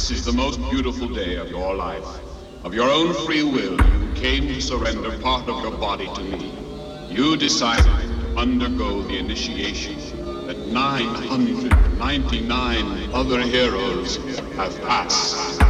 This is the most beautiful day of your life. Of your own free will, you came to surrender part of your body to me. You decided to undergo the initiation that 999 other heroes have passed.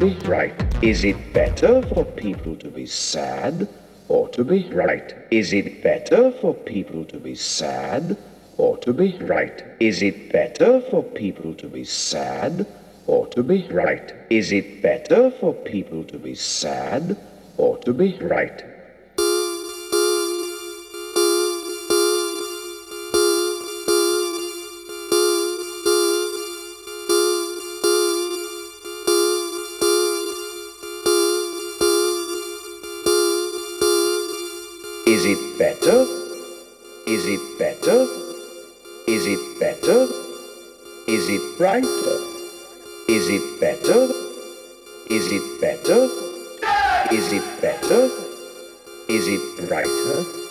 Is it better for people to be sad or to be right? Is it better for people to be sad or to be right? Is it better for people to be sad or to be right? Is it better for people to be sad or to be right? Brighter? Is it better? Is it better? Is it better? Is it brighter?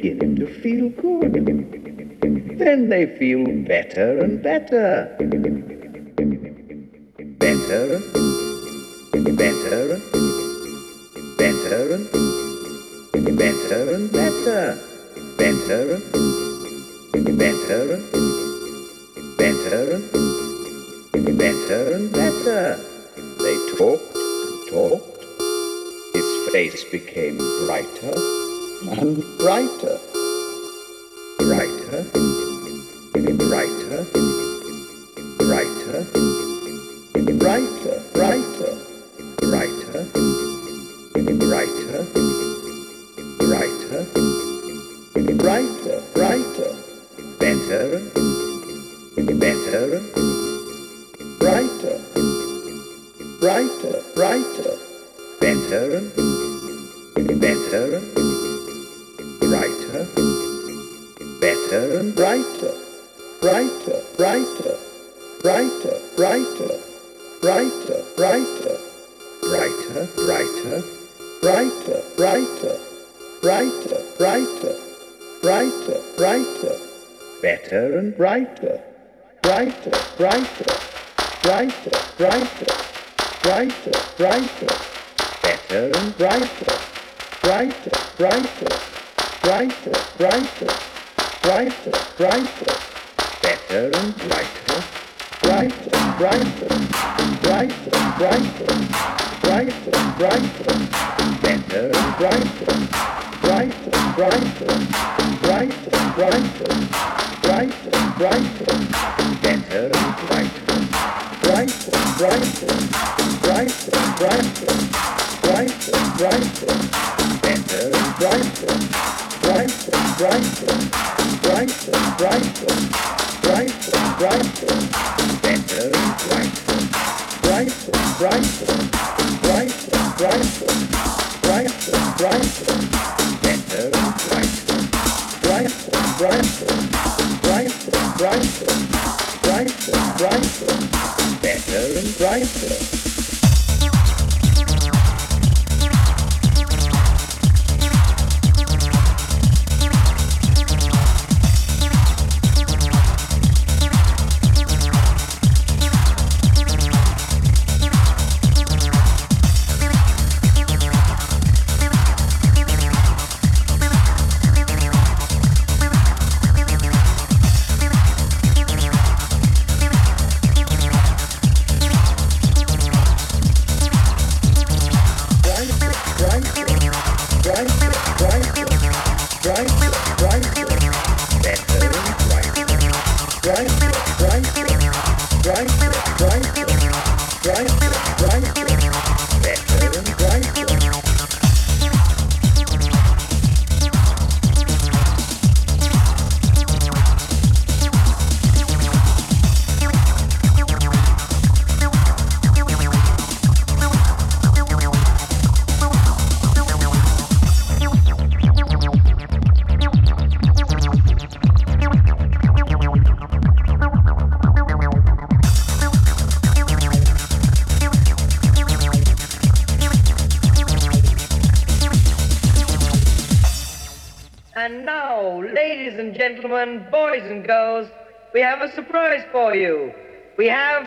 They begin to feel good. Then they feel better and better. Better better better better and better. Better better better better and better. They talked and talked. His face became brighter and brighter. Brighter, brighter, brighter, brighter, brighter, brighter, brighter, brighter, brighter, brighter, better, better, brighter, brighter, brighter, better, better, brighter, better and brighter, brighter, brighter, brighter, brighter, brighter, brighter, brighter, brighter, brighter, brighter, brighter, brighter, brighter, brighter, better and brighter, brighter, brighter, brighter, brighter, brighter, brighter, better and brighter, brighter, brighter, brighter, brighter, brighter, brighter, better and brighter, brighter, brighter, brighter, brighter, brighter, brighter, better and brighter, brighter, brighter, brighter, brighter, brighter, brighter, better and brighter, brighter, brighter, have a surprise for you. We have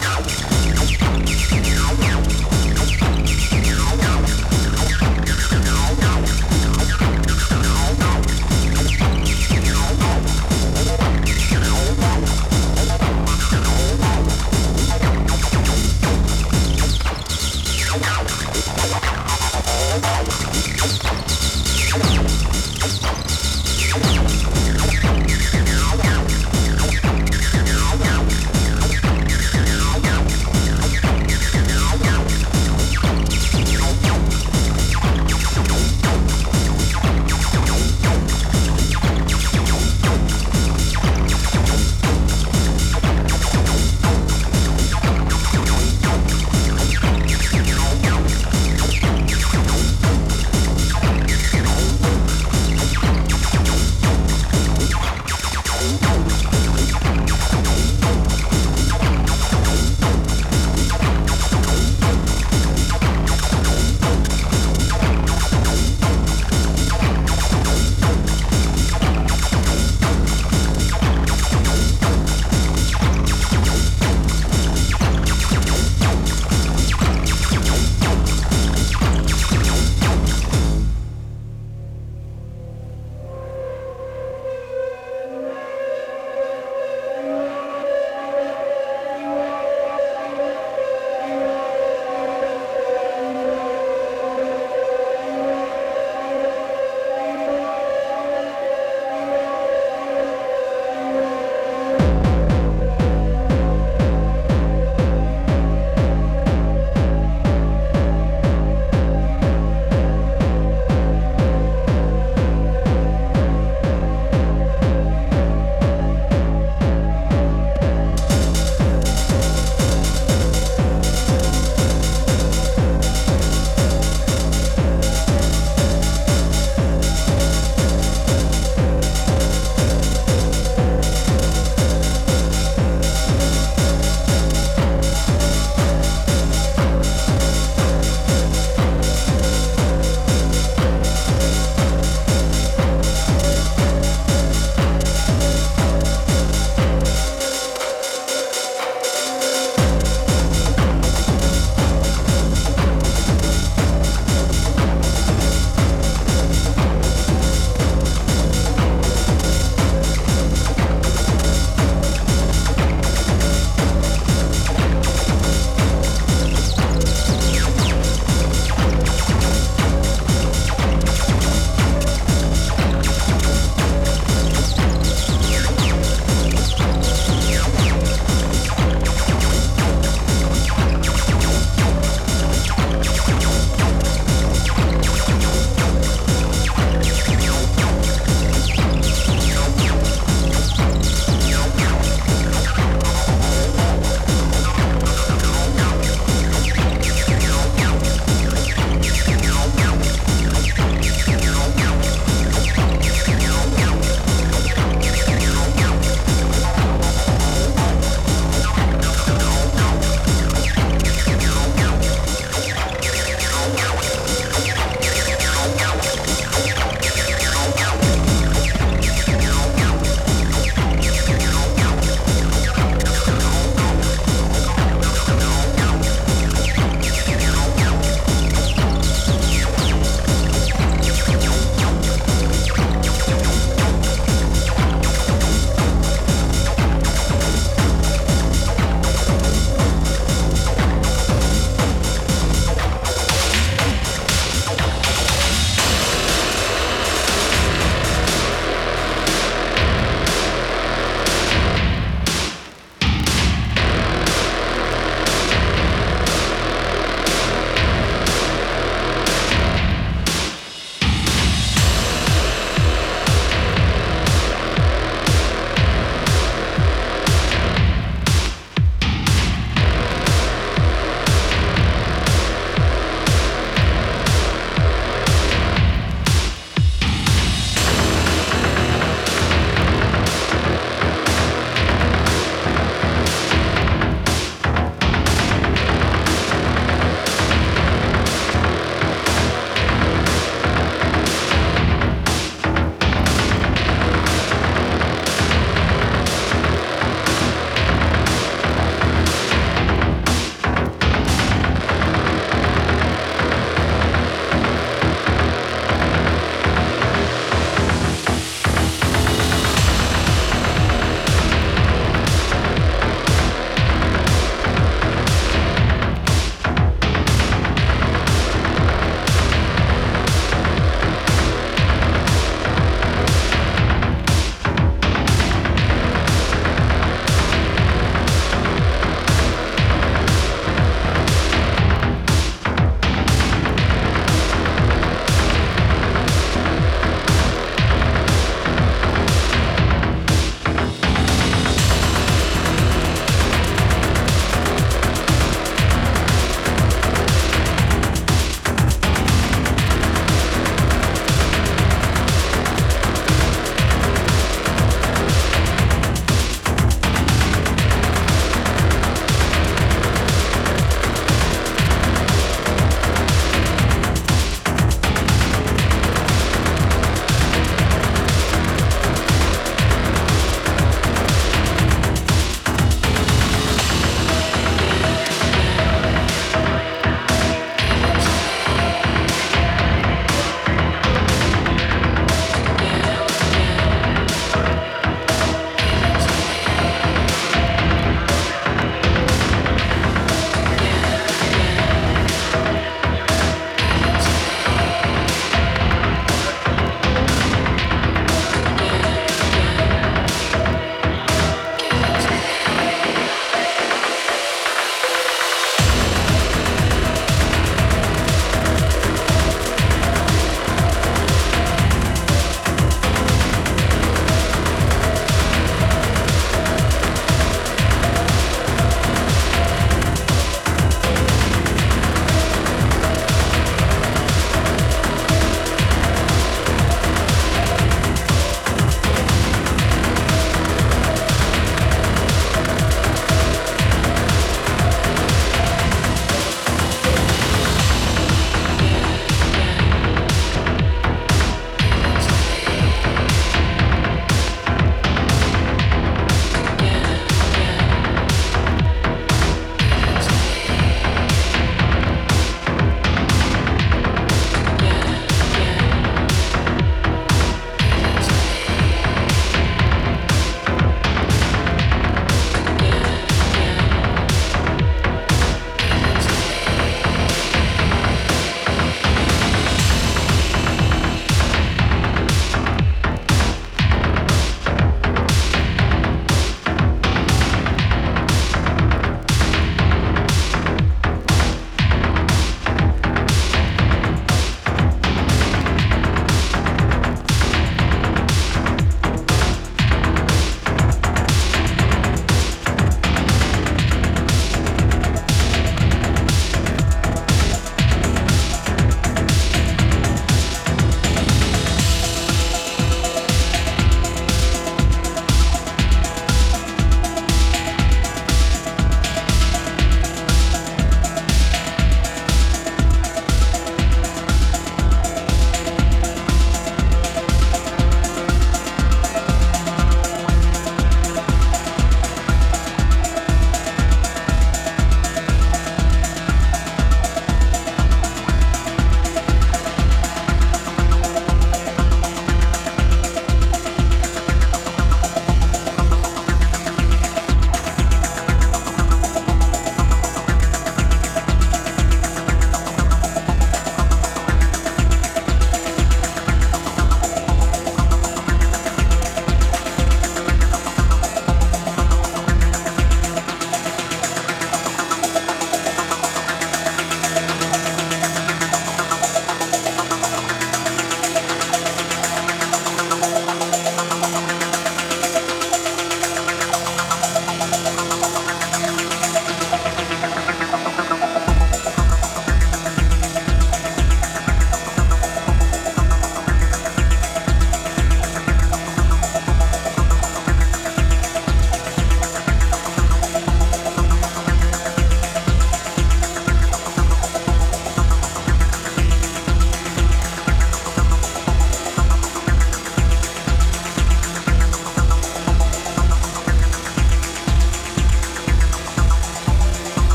Música